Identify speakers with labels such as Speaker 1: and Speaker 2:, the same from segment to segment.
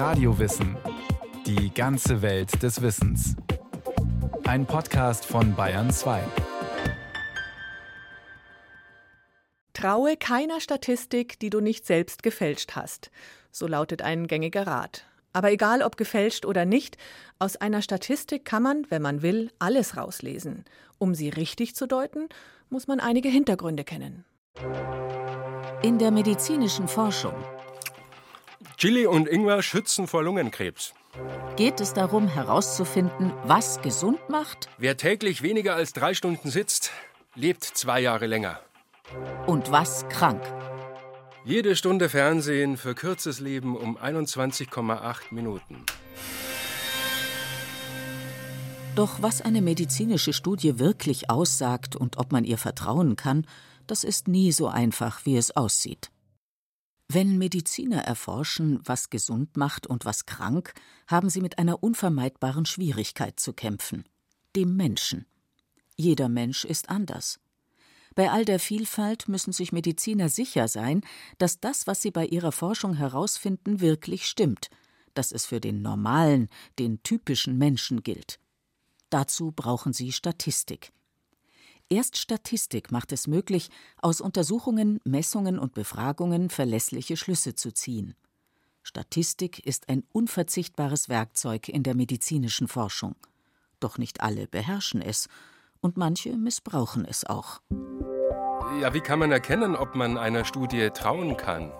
Speaker 1: Radiowissen. Die ganze Welt des Wissens. Ein Podcast von Bayern 2.
Speaker 2: Traue keiner Statistik, die du nicht selbst gefälscht hast. So lautet ein gängiger Rat. Aber egal ob gefälscht oder nicht, aus einer Statistik kann man, wenn man will, alles rauslesen. Um sie richtig zu deuten, muss man einige Hintergründe kennen.
Speaker 3: In der medizinischen Forschung
Speaker 4: Chili und Ingwer schützen vor Lungenkrebs.
Speaker 3: geht es darum herauszufinden, was gesund macht
Speaker 4: Wer täglich weniger als drei Stunden sitzt, lebt zwei Jahre länger.
Speaker 3: und was krank.
Speaker 4: Jede Stunde Fernsehen verkürzt das Leben um 21,8 Minuten.
Speaker 3: Doch was eine medizinische Studie wirklich aussagt und ob man ihr vertrauen kann, das ist nie so einfach, wie es aussieht. Wenn Mediziner erforschen, was gesund macht und was krank, haben sie mit einer unvermeidbaren Schwierigkeit zu kämpfen dem Menschen. Jeder Mensch ist anders. Bei all der Vielfalt müssen sich Mediziner sicher sein, dass das, was sie bei ihrer Forschung herausfinden, wirklich stimmt, dass es für den normalen, den typischen Menschen gilt. Dazu brauchen sie Statistik. Erst Statistik macht es möglich, aus Untersuchungen, Messungen und Befragungen verlässliche Schlüsse zu ziehen. Statistik ist ein unverzichtbares Werkzeug in der medizinischen Forschung. Doch nicht alle beherrschen es, und manche missbrauchen es auch.
Speaker 4: Ja, wie kann man erkennen, ob man einer Studie trauen kann?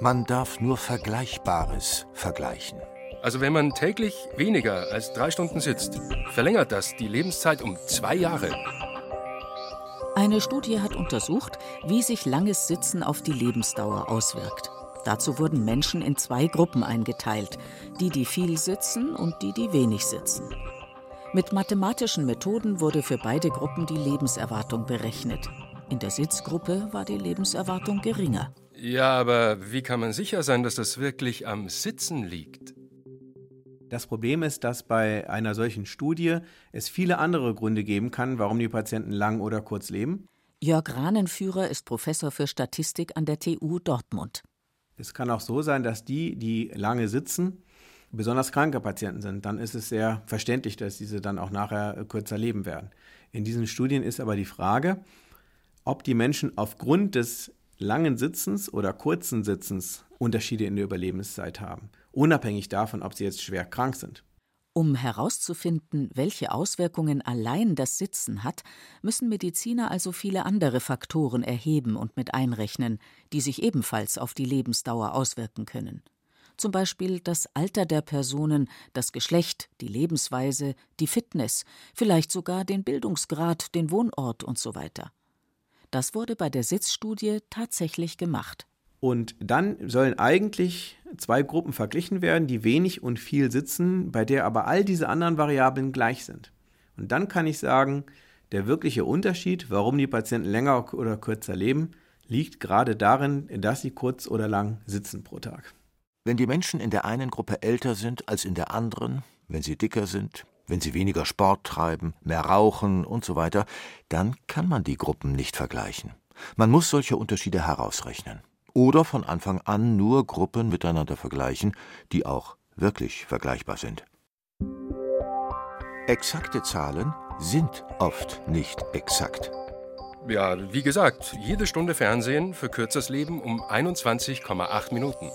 Speaker 5: Man darf nur Vergleichbares vergleichen.
Speaker 4: Also wenn man täglich weniger als drei Stunden sitzt, verlängert das die Lebenszeit um zwei Jahre.
Speaker 3: Eine Studie hat untersucht, wie sich langes Sitzen auf die Lebensdauer auswirkt. Dazu wurden Menschen in zwei Gruppen eingeteilt, die, die viel sitzen und die, die wenig sitzen. Mit mathematischen Methoden wurde für beide Gruppen die Lebenserwartung berechnet. In der Sitzgruppe war die Lebenserwartung geringer.
Speaker 4: Ja, aber wie kann man sicher sein, dass das wirklich am Sitzen liegt?
Speaker 6: Das Problem ist, dass bei einer solchen Studie es viele andere Gründe geben kann, warum die Patienten lang oder kurz leben.
Speaker 3: Jörg Rahnenführer ist Professor für Statistik an der TU Dortmund.
Speaker 6: Es kann auch so sein, dass die, die lange sitzen, besonders kranke Patienten sind. Dann ist es sehr verständlich, dass diese dann auch nachher kürzer leben werden. In diesen Studien ist aber die Frage, ob die Menschen aufgrund des langen Sitzens oder kurzen Sitzens Unterschiede in der Überlebenszeit haben, unabhängig davon, ob sie jetzt schwer krank sind.
Speaker 3: Um herauszufinden, welche Auswirkungen allein das Sitzen hat, müssen Mediziner also viele andere Faktoren erheben und mit einrechnen, die sich ebenfalls auf die Lebensdauer auswirken können. Zum Beispiel das Alter der Personen, das Geschlecht, die Lebensweise, die Fitness, vielleicht sogar den Bildungsgrad, den Wohnort und so weiter. Das wurde bei der Sitzstudie tatsächlich gemacht.
Speaker 6: Und dann sollen eigentlich zwei Gruppen verglichen werden, die wenig und viel sitzen, bei der aber all diese anderen Variablen gleich sind. Und dann kann ich sagen, der wirkliche Unterschied, warum die Patienten länger oder kürzer leben, liegt gerade darin, dass sie kurz oder lang sitzen pro Tag.
Speaker 5: Wenn die Menschen in der einen Gruppe älter sind als in der anderen, wenn sie dicker sind, wenn sie weniger Sport treiben, mehr rauchen und so weiter, dann kann man die Gruppen nicht vergleichen. Man muss solche Unterschiede herausrechnen. Oder von Anfang an nur Gruppen miteinander vergleichen, die auch wirklich vergleichbar sind. Exakte Zahlen sind oft nicht exakt.
Speaker 4: Ja, wie gesagt, jede Stunde Fernsehen verkürzt das Leben um 21,8 Minuten.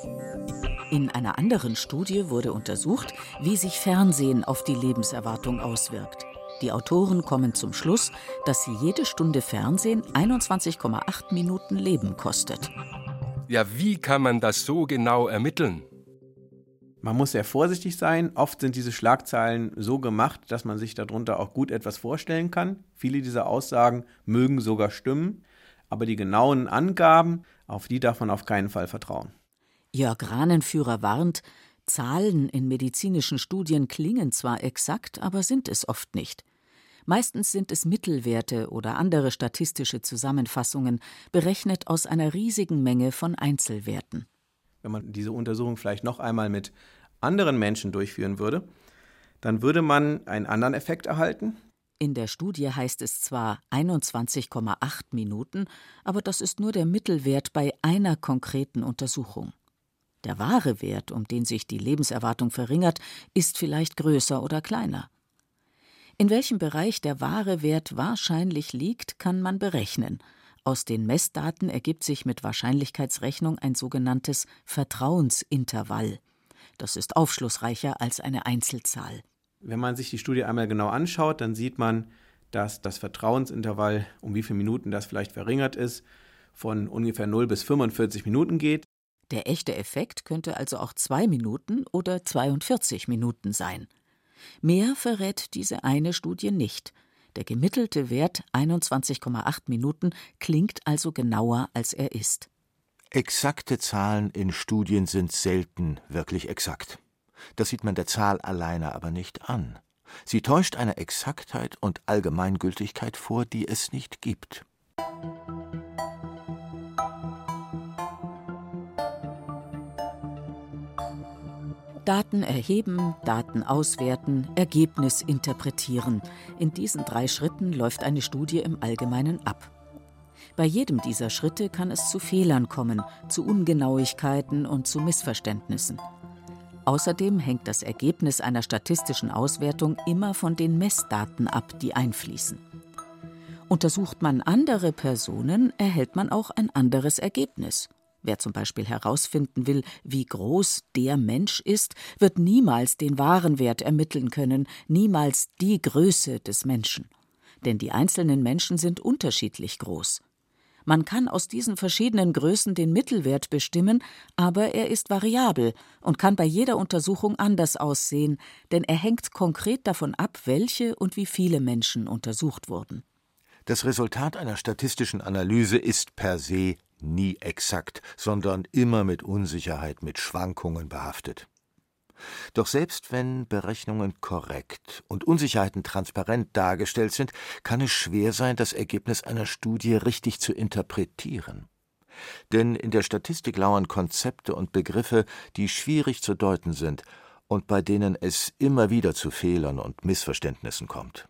Speaker 3: In einer anderen Studie wurde untersucht, wie sich Fernsehen auf die Lebenserwartung auswirkt. Die Autoren kommen zum Schluss, dass jede Stunde Fernsehen 21,8 Minuten Leben kostet.
Speaker 4: Ja, wie kann man das so genau ermitteln?
Speaker 6: Man muss sehr vorsichtig sein. Oft sind diese Schlagzeilen so gemacht, dass man sich darunter auch gut etwas vorstellen kann. Viele dieser Aussagen mögen sogar stimmen, aber die genauen Angaben, auf die darf man auf keinen Fall vertrauen.
Speaker 3: Jörg Rahnenführer warnt, Zahlen in medizinischen Studien klingen zwar exakt, aber sind es oft nicht. Meistens sind es Mittelwerte oder andere statistische Zusammenfassungen, berechnet aus einer riesigen Menge von Einzelwerten.
Speaker 6: Wenn man diese Untersuchung vielleicht noch einmal mit anderen Menschen durchführen würde, dann würde man einen anderen Effekt erhalten.
Speaker 3: In der Studie heißt es zwar 21,8 Minuten, aber das ist nur der Mittelwert bei einer konkreten Untersuchung. Der wahre Wert, um den sich die Lebenserwartung verringert, ist vielleicht größer oder kleiner. In welchem Bereich der wahre Wert wahrscheinlich liegt, kann man berechnen. Aus den Messdaten ergibt sich mit Wahrscheinlichkeitsrechnung ein sogenanntes Vertrauensintervall. Das ist aufschlussreicher als eine Einzelzahl.
Speaker 6: Wenn man sich die Studie einmal genau anschaut, dann sieht man, dass das Vertrauensintervall, um wie viele Minuten das vielleicht verringert ist, von ungefähr 0 bis 45 Minuten geht.
Speaker 3: Der echte Effekt könnte also auch zwei Minuten oder 42 Minuten sein. Mehr verrät diese eine Studie nicht. Der gemittelte Wert 21,8 Minuten klingt also genauer, als er ist.
Speaker 5: Exakte Zahlen in Studien sind selten wirklich exakt. Das sieht man der Zahl alleine aber nicht an. Sie täuscht eine Exaktheit und Allgemeingültigkeit vor, die es nicht gibt.
Speaker 3: Daten erheben, Daten auswerten, Ergebnis interpretieren. In diesen drei Schritten läuft eine Studie im Allgemeinen ab. Bei jedem dieser Schritte kann es zu Fehlern kommen, zu Ungenauigkeiten und zu Missverständnissen. Außerdem hängt das Ergebnis einer statistischen Auswertung immer von den Messdaten ab, die einfließen. Untersucht man andere Personen, erhält man auch ein anderes Ergebnis. Wer zum Beispiel herausfinden will, wie groß der Mensch ist, wird niemals den wahren Wert ermitteln können, niemals die Größe des Menschen. Denn die einzelnen Menschen sind unterschiedlich groß. Man kann aus diesen verschiedenen Größen den Mittelwert bestimmen, aber er ist variabel und kann bei jeder Untersuchung anders aussehen, denn er hängt konkret davon ab, welche und wie viele Menschen untersucht wurden.
Speaker 5: Das Resultat einer statistischen Analyse ist per se nie exakt, sondern immer mit Unsicherheit, mit Schwankungen behaftet. Doch selbst wenn Berechnungen korrekt und Unsicherheiten transparent dargestellt sind, kann es schwer sein, das Ergebnis einer Studie richtig zu interpretieren. Denn in der Statistik lauern Konzepte und Begriffe, die schwierig zu deuten sind und bei denen es immer wieder zu Fehlern und Missverständnissen kommt.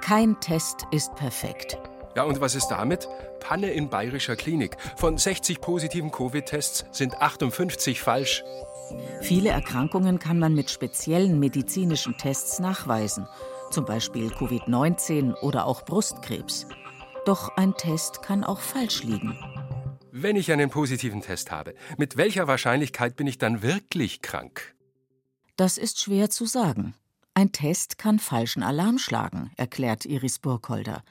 Speaker 3: Kein Test ist perfekt.
Speaker 4: Ja, und was ist damit? Panne in bayerischer Klinik. Von 60 positiven Covid-Tests sind 58 falsch.
Speaker 3: Viele Erkrankungen kann man mit speziellen medizinischen Tests nachweisen, zum Beispiel Covid-19 oder auch Brustkrebs. Doch ein Test kann auch falsch liegen.
Speaker 4: Wenn ich einen positiven Test habe, mit welcher Wahrscheinlichkeit bin ich dann wirklich krank?
Speaker 3: Das ist schwer zu sagen. Ein Test kann falschen Alarm schlagen, erklärt Iris Burkholder.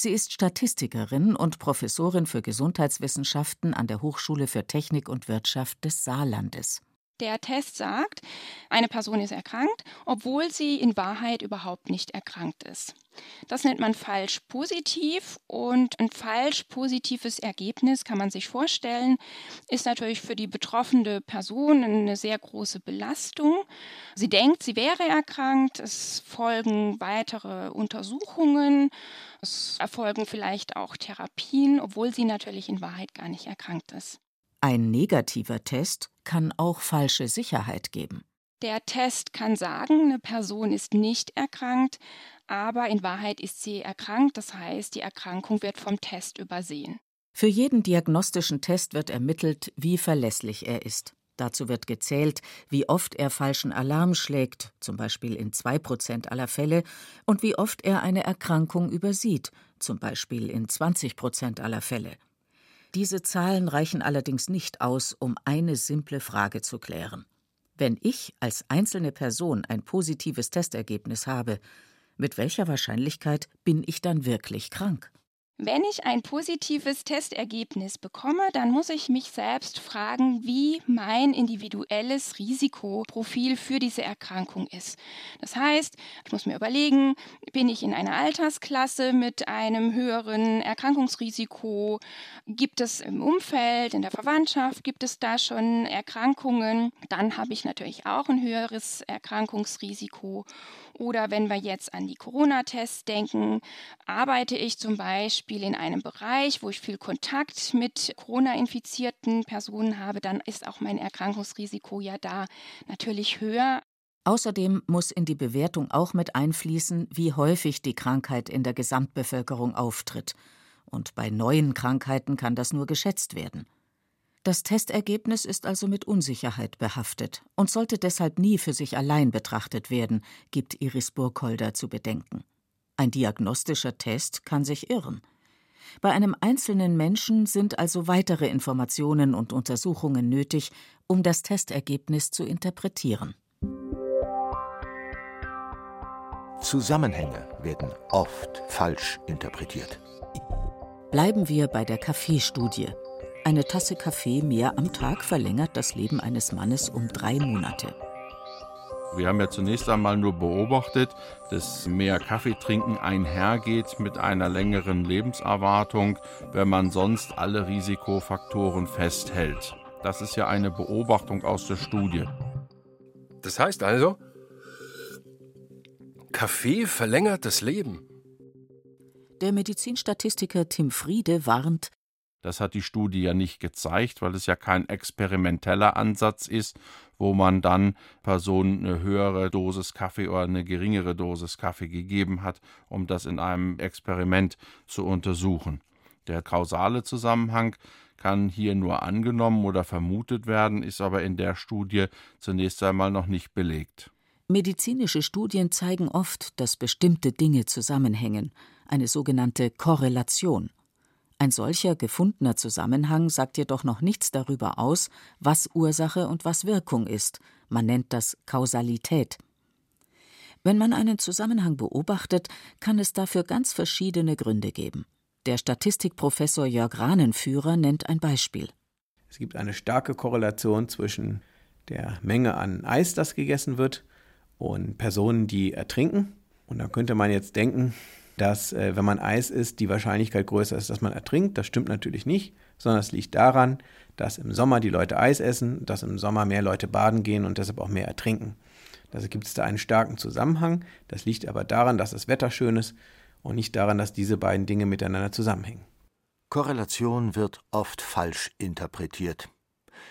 Speaker 3: Sie ist Statistikerin und Professorin für Gesundheitswissenschaften an der Hochschule für Technik und Wirtschaft des Saarlandes.
Speaker 7: Der Test sagt, eine Person ist erkrankt, obwohl sie in Wahrheit überhaupt nicht erkrankt ist. Das nennt man falsch positiv und ein falsch positives Ergebnis kann man sich vorstellen, ist natürlich für die betroffene Person eine sehr große Belastung. Sie denkt, sie wäre erkrankt, es folgen weitere Untersuchungen, es erfolgen vielleicht auch Therapien, obwohl sie natürlich in Wahrheit gar nicht erkrankt ist.
Speaker 3: Ein negativer Test kann auch falsche Sicherheit geben.
Speaker 7: Der Test kann sagen, eine Person ist nicht erkrankt, aber in Wahrheit ist sie erkrankt, das heißt, die Erkrankung wird vom Test übersehen.
Speaker 3: Für jeden diagnostischen Test wird ermittelt, wie verlässlich er ist. Dazu wird gezählt, wie oft er falschen Alarm schlägt, zum Beispiel in zwei Prozent aller Fälle, und wie oft er eine Erkrankung übersieht, zum Beispiel in 20 Prozent aller Fälle. Diese Zahlen reichen allerdings nicht aus, um eine simple Frage zu klären. Wenn ich als einzelne Person ein positives Testergebnis habe, mit welcher Wahrscheinlichkeit bin ich dann wirklich krank?
Speaker 7: Wenn ich ein positives Testergebnis bekomme, dann muss ich mich selbst fragen, wie mein individuelles Risikoprofil für diese Erkrankung ist. Das heißt, ich muss mir überlegen, bin ich in einer Altersklasse mit einem höheren Erkrankungsrisiko? Gibt es im Umfeld, in der Verwandtschaft, gibt es da schon Erkrankungen? Dann habe ich natürlich auch ein höheres Erkrankungsrisiko. Oder wenn wir jetzt an die Corona-Tests denken, arbeite ich zum Beispiel in einem Bereich, wo ich viel Kontakt mit Corona-infizierten Personen habe, dann ist auch mein Erkrankungsrisiko ja da natürlich höher.
Speaker 3: Außerdem muss in die Bewertung auch mit einfließen, wie häufig die Krankheit in der Gesamtbevölkerung auftritt. Und bei neuen Krankheiten kann das nur geschätzt werden. Das Testergebnis ist also mit Unsicherheit behaftet und sollte deshalb nie für sich allein betrachtet werden, gibt Iris Burkholder zu bedenken. Ein diagnostischer Test kann sich irren. Bei einem einzelnen Menschen sind also weitere Informationen und Untersuchungen nötig, um das Testergebnis zu interpretieren.
Speaker 5: Zusammenhänge werden oft falsch interpretiert.
Speaker 3: Bleiben wir bei der Kaffeestudie. Eine Tasse Kaffee mehr am Tag verlängert das Leben eines Mannes um drei Monate.
Speaker 8: Wir haben ja zunächst einmal nur beobachtet, dass mehr Kaffeetrinken einhergeht mit einer längeren Lebenserwartung, wenn man sonst alle Risikofaktoren festhält. Das ist ja eine Beobachtung aus der Studie.
Speaker 4: Das heißt also, Kaffee verlängert das Leben.
Speaker 3: Der Medizinstatistiker Tim Friede warnt,
Speaker 8: das hat die Studie ja nicht gezeigt, weil es ja kein experimenteller Ansatz ist, wo man dann Personen eine höhere Dosis Kaffee oder eine geringere Dosis Kaffee gegeben hat, um das in einem Experiment zu untersuchen. Der kausale Zusammenhang kann hier nur angenommen oder vermutet werden, ist aber in der Studie zunächst einmal noch nicht belegt.
Speaker 3: Medizinische Studien zeigen oft, dass bestimmte Dinge zusammenhängen, eine sogenannte Korrelation. Ein solcher gefundener Zusammenhang sagt jedoch noch nichts darüber aus, was Ursache und was Wirkung ist. Man nennt das Kausalität. Wenn man einen Zusammenhang beobachtet, kann es dafür ganz verschiedene Gründe geben. Der Statistikprofessor Jörg Rahnenführer nennt ein Beispiel.
Speaker 6: Es gibt eine starke Korrelation zwischen der Menge an Eis, das gegessen wird, und Personen, die ertrinken. Und da könnte man jetzt denken, dass äh, wenn man Eis isst, die Wahrscheinlichkeit größer ist, dass man ertrinkt. Das stimmt natürlich nicht, sondern es liegt daran, dass im Sommer die Leute Eis essen, dass im Sommer mehr Leute baden gehen und deshalb auch mehr ertrinken. Also gibt es da einen starken Zusammenhang. Das liegt aber daran, dass das Wetter schön ist und nicht daran, dass diese beiden Dinge miteinander zusammenhängen.
Speaker 5: Korrelation wird oft falsch interpretiert.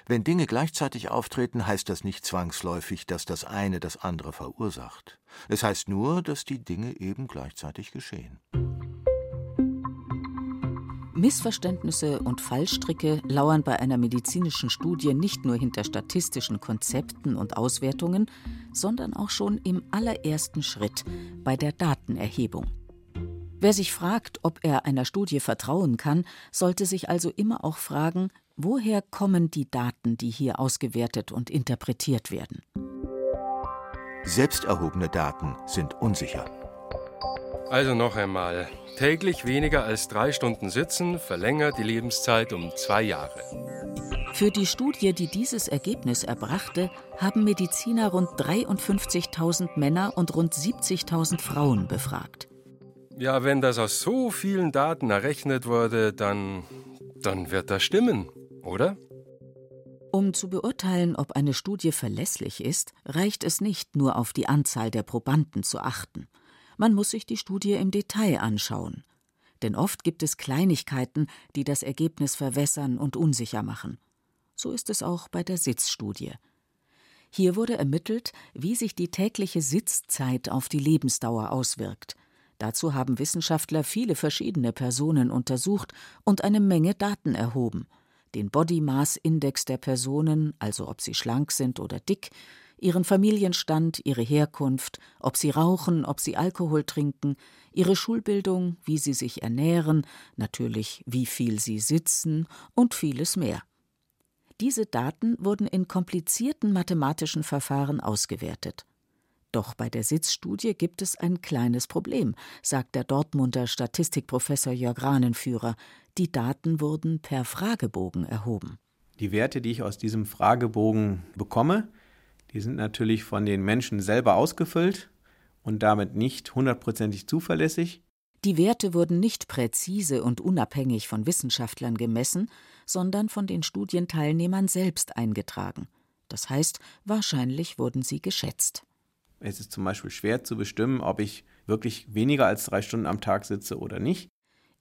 Speaker 5: Wenn Dinge gleichzeitig auftreten, heißt das nicht zwangsläufig, dass das eine das andere verursacht. Es heißt nur, dass die Dinge eben gleichzeitig geschehen.
Speaker 3: Missverständnisse und Fallstricke lauern bei einer medizinischen Studie nicht nur hinter statistischen Konzepten und Auswertungen, sondern auch schon im allerersten Schritt bei der Datenerhebung. Wer sich fragt, ob er einer Studie vertrauen kann, sollte sich also immer auch fragen, Woher kommen die Daten, die hier ausgewertet und interpretiert werden?
Speaker 5: Selbst erhobene Daten sind unsicher.
Speaker 4: Also noch einmal. Täglich weniger als drei Stunden sitzen verlängert die Lebenszeit um zwei Jahre.
Speaker 3: Für die Studie, die dieses Ergebnis erbrachte, haben Mediziner rund 53.000 Männer und rund 70.000 Frauen befragt.
Speaker 4: Ja, wenn das aus so vielen Daten errechnet wurde, dann, dann wird das stimmen oder?
Speaker 3: Um zu beurteilen, ob eine Studie verlässlich ist, reicht es nicht, nur auf die Anzahl der Probanden zu achten. Man muss sich die Studie im Detail anschauen. Denn oft gibt es Kleinigkeiten, die das Ergebnis verwässern und unsicher machen. So ist es auch bei der Sitzstudie. Hier wurde ermittelt, wie sich die tägliche Sitzzeit auf die Lebensdauer auswirkt. Dazu haben Wissenschaftler viele verschiedene Personen untersucht und eine Menge Daten erhoben den Body Mass Index der Personen, also ob sie schlank sind oder dick, ihren Familienstand, ihre Herkunft, ob sie rauchen, ob sie Alkohol trinken, ihre Schulbildung, wie sie sich ernähren, natürlich wie viel sie sitzen und vieles mehr. Diese Daten wurden in komplizierten mathematischen Verfahren ausgewertet. Doch bei der Sitzstudie gibt es ein kleines Problem, sagt der Dortmunder Statistikprofessor Jörg Rahnenführer. Die Daten wurden per Fragebogen erhoben.
Speaker 6: Die Werte, die ich aus diesem Fragebogen bekomme, die sind natürlich von den Menschen selber ausgefüllt und damit nicht hundertprozentig zuverlässig.
Speaker 3: Die Werte wurden nicht präzise und unabhängig von Wissenschaftlern gemessen, sondern von den Studienteilnehmern selbst eingetragen. Das heißt, wahrscheinlich wurden sie geschätzt.
Speaker 6: Es ist zum Beispiel schwer zu bestimmen, ob ich wirklich weniger als drei Stunden am Tag sitze oder nicht.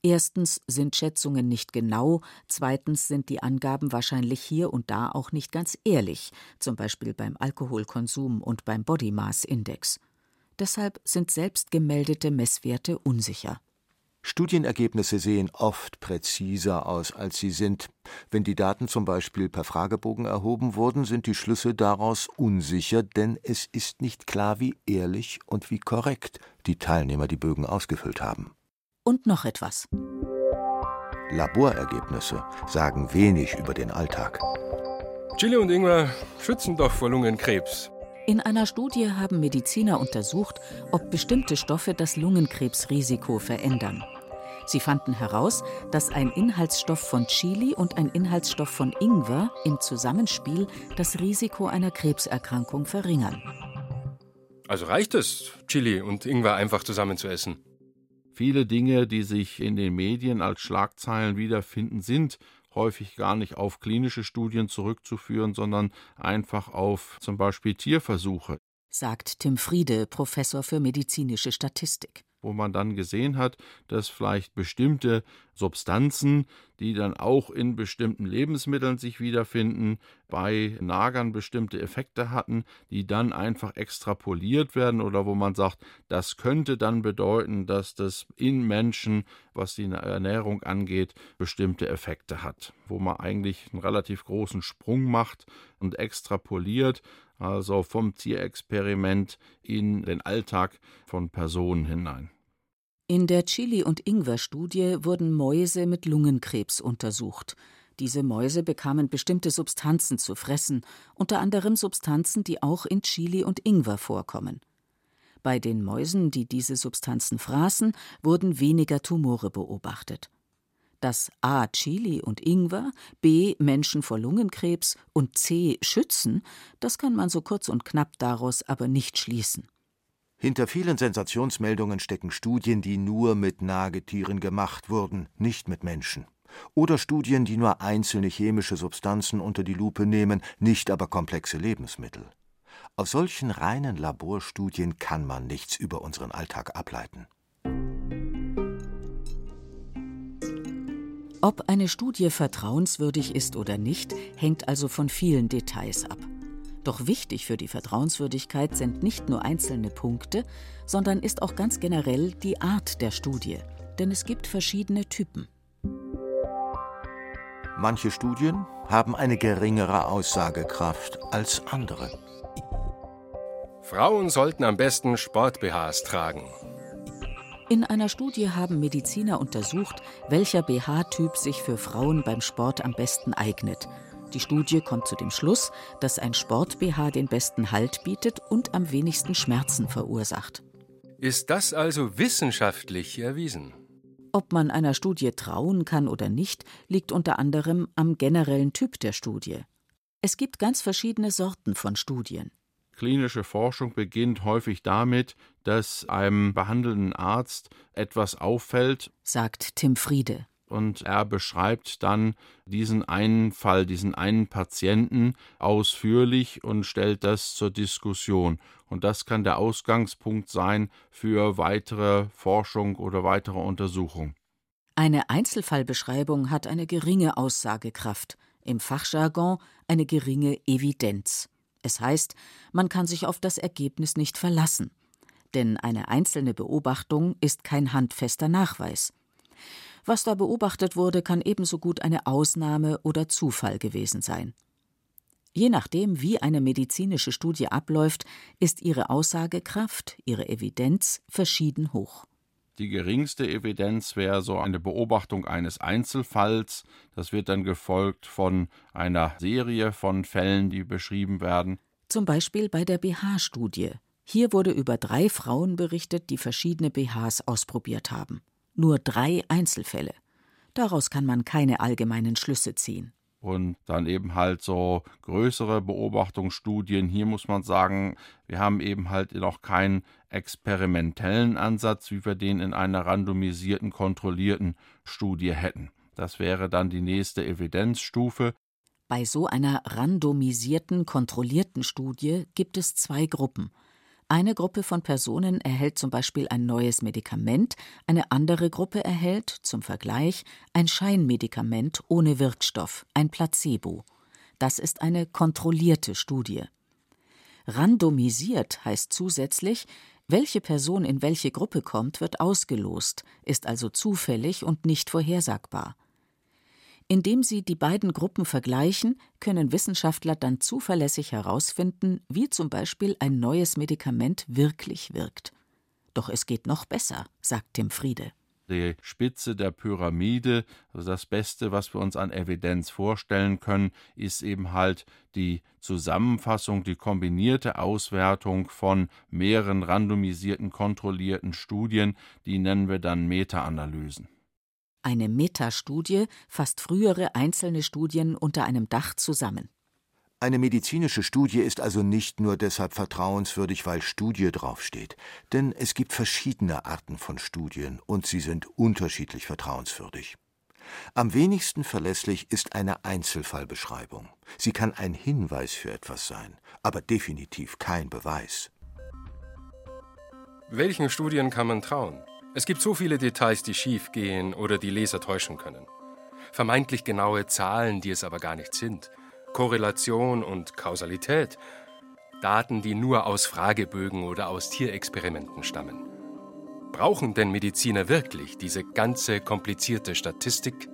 Speaker 3: Erstens sind Schätzungen nicht genau, zweitens sind die Angaben wahrscheinlich hier und da auch nicht ganz ehrlich, zum Beispiel beim Alkoholkonsum und beim Body Mass Index. Deshalb sind selbst gemeldete Messwerte unsicher.
Speaker 5: Studienergebnisse sehen oft präziser aus, als sie sind. Wenn die Daten zum Beispiel per Fragebogen erhoben wurden, sind die Schlüsse daraus unsicher, denn es ist nicht klar, wie ehrlich und wie korrekt die Teilnehmer die Bögen ausgefüllt haben.
Speaker 3: Und noch etwas.
Speaker 5: Laborergebnisse sagen wenig über den Alltag.
Speaker 4: Chili und Ingwer schützen doch vor Lungenkrebs.
Speaker 3: In einer Studie haben Mediziner untersucht, ob bestimmte Stoffe das Lungenkrebsrisiko verändern. Sie fanden heraus, dass ein Inhaltsstoff von Chili und ein Inhaltsstoff von Ingwer im Zusammenspiel das Risiko einer Krebserkrankung verringern.
Speaker 4: Also reicht es, Chili und Ingwer einfach zusammen zu essen?
Speaker 8: Viele Dinge, die sich in den Medien als Schlagzeilen wiederfinden, sind häufig gar nicht auf klinische Studien zurückzuführen, sondern einfach auf zum Beispiel Tierversuche.
Speaker 3: Sagt Tim Friede, Professor für medizinische Statistik
Speaker 8: wo man dann gesehen hat, dass vielleicht bestimmte Substanzen, die dann auch in bestimmten Lebensmitteln sich wiederfinden, bei Nagern bestimmte Effekte hatten, die dann einfach extrapoliert werden oder wo man sagt, das könnte dann bedeuten, dass das in Menschen, was die Ernährung angeht, bestimmte Effekte hat, wo man eigentlich einen relativ großen Sprung macht und extrapoliert also vom Tierexperiment in den Alltag von Personen hinein.
Speaker 3: In der Chili- und Ingwer-Studie wurden Mäuse mit Lungenkrebs untersucht. Diese Mäuse bekamen bestimmte Substanzen zu fressen, unter anderem Substanzen, die auch in Chili und Ingwer vorkommen. Bei den Mäusen, die diese Substanzen fraßen, wurden weniger Tumore beobachtet. Dass A. Chili und Ingwer, B. Menschen vor Lungenkrebs und C. schützen, das kann man so kurz und knapp daraus aber nicht schließen.
Speaker 5: Hinter vielen Sensationsmeldungen stecken Studien, die nur mit Nagetieren gemacht wurden, nicht mit Menschen. Oder Studien, die nur einzelne chemische Substanzen unter die Lupe nehmen, nicht aber komplexe Lebensmittel. Aus solchen reinen Laborstudien kann man nichts über unseren Alltag ableiten.
Speaker 3: Ob eine Studie vertrauenswürdig ist oder nicht, hängt also von vielen Details ab. Doch wichtig für die Vertrauenswürdigkeit sind nicht nur einzelne Punkte, sondern ist auch ganz generell die Art der Studie. Denn es gibt verschiedene Typen.
Speaker 5: Manche Studien haben eine geringere Aussagekraft als andere.
Speaker 4: Frauen sollten am besten Sport-BHs tragen.
Speaker 3: In einer Studie haben Mediziner untersucht, welcher BH-Typ sich für Frauen beim Sport am besten eignet die Studie kommt zu dem Schluss, dass ein Sport-BH den besten Halt bietet und am wenigsten Schmerzen verursacht.
Speaker 4: Ist das also wissenschaftlich erwiesen?
Speaker 3: Ob man einer Studie trauen kann oder nicht, liegt unter anderem am generellen Typ der Studie. Es gibt ganz verschiedene Sorten von Studien.
Speaker 8: Klinische Forschung beginnt häufig damit, dass einem behandelnden Arzt etwas auffällt,
Speaker 3: sagt Tim Friede
Speaker 8: und er beschreibt dann diesen einen Fall, diesen einen Patienten ausführlich und stellt das zur Diskussion. Und das kann der Ausgangspunkt sein für weitere Forschung oder weitere Untersuchung.
Speaker 3: Eine Einzelfallbeschreibung hat eine geringe Aussagekraft, im Fachjargon eine geringe Evidenz. Es heißt, man kann sich auf das Ergebnis nicht verlassen. Denn eine einzelne Beobachtung ist kein handfester Nachweis. Was da beobachtet wurde, kann ebenso gut eine Ausnahme oder Zufall gewesen sein. Je nachdem, wie eine medizinische Studie abläuft, ist ihre Aussagekraft, ihre Evidenz verschieden hoch.
Speaker 8: Die geringste Evidenz wäre so eine Beobachtung eines Einzelfalls. Das wird dann gefolgt von einer Serie von Fällen, die beschrieben werden.
Speaker 3: Zum Beispiel bei der BH-Studie. Hier wurde über drei Frauen berichtet, die verschiedene BHs ausprobiert haben nur drei Einzelfälle. Daraus kann man keine allgemeinen Schlüsse ziehen.
Speaker 8: Und dann eben halt so größere Beobachtungsstudien. Hier muss man sagen, wir haben eben halt noch keinen experimentellen Ansatz, wie wir den in einer randomisierten, kontrollierten Studie hätten. Das wäre dann die nächste Evidenzstufe.
Speaker 3: Bei so einer randomisierten, kontrollierten Studie gibt es zwei Gruppen. Eine Gruppe von Personen erhält zum Beispiel ein neues Medikament, eine andere Gruppe erhält, zum Vergleich, ein Scheinmedikament ohne Wirkstoff, ein Placebo. Das ist eine kontrollierte Studie. Randomisiert heißt zusätzlich, Welche Person in welche Gruppe kommt, wird ausgelost, ist also zufällig und nicht vorhersagbar. Indem sie die beiden Gruppen vergleichen, können Wissenschaftler dann zuverlässig herausfinden, wie zum Beispiel ein neues Medikament wirklich wirkt. Doch es geht noch besser, sagt Tim Friede
Speaker 8: die Spitze der Pyramide, also das Beste, was wir uns an Evidenz vorstellen können, ist eben halt die Zusammenfassung, die kombinierte Auswertung von mehreren randomisierten, kontrollierten Studien, die nennen wir dann Meta-Analysen.
Speaker 3: Eine Metastudie fasst frühere einzelne Studien unter einem Dach zusammen.
Speaker 5: Eine medizinische Studie ist also nicht nur deshalb vertrauenswürdig, weil Studie draufsteht, denn es gibt verschiedene Arten von Studien und sie sind unterschiedlich vertrauenswürdig. Am wenigsten verlässlich ist eine Einzelfallbeschreibung. Sie kann ein Hinweis für etwas sein, aber definitiv kein Beweis.
Speaker 4: Welchen Studien kann man trauen? Es gibt so viele Details, die schiefgehen oder die Leser täuschen können. Vermeintlich genaue Zahlen, die es aber gar nicht sind. Korrelation und Kausalität. Daten, die nur aus Fragebögen oder aus Tierexperimenten stammen. Brauchen denn Mediziner wirklich diese ganze komplizierte Statistik?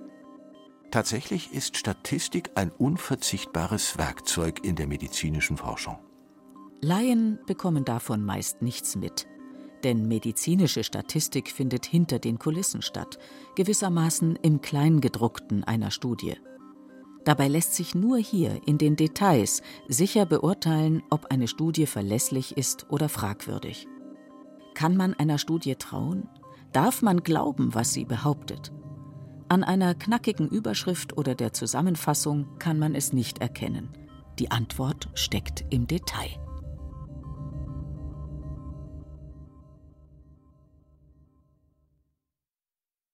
Speaker 5: Tatsächlich ist Statistik ein unverzichtbares Werkzeug in der medizinischen Forschung.
Speaker 3: Laien bekommen davon meist nichts mit. Denn medizinische Statistik findet hinter den Kulissen statt, gewissermaßen im Kleingedruckten einer Studie. Dabei lässt sich nur hier in den Details sicher beurteilen, ob eine Studie verlässlich ist oder fragwürdig. Kann man einer Studie trauen? Darf man glauben, was sie behauptet? An einer knackigen Überschrift oder der Zusammenfassung kann man es nicht erkennen. Die Antwort steckt im Detail.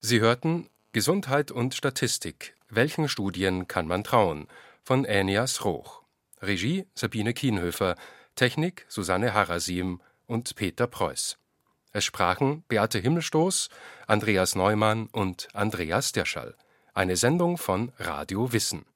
Speaker 4: Sie hörten Gesundheit und Statistik welchen Studien kann man trauen? von Änias Roch. Regie Sabine Kienhöfer. Technik Susanne Harasim und Peter Preuß. Es sprachen Beate Himmelstoß, Andreas Neumann und Andreas Derschall. Eine Sendung von Radio Wissen.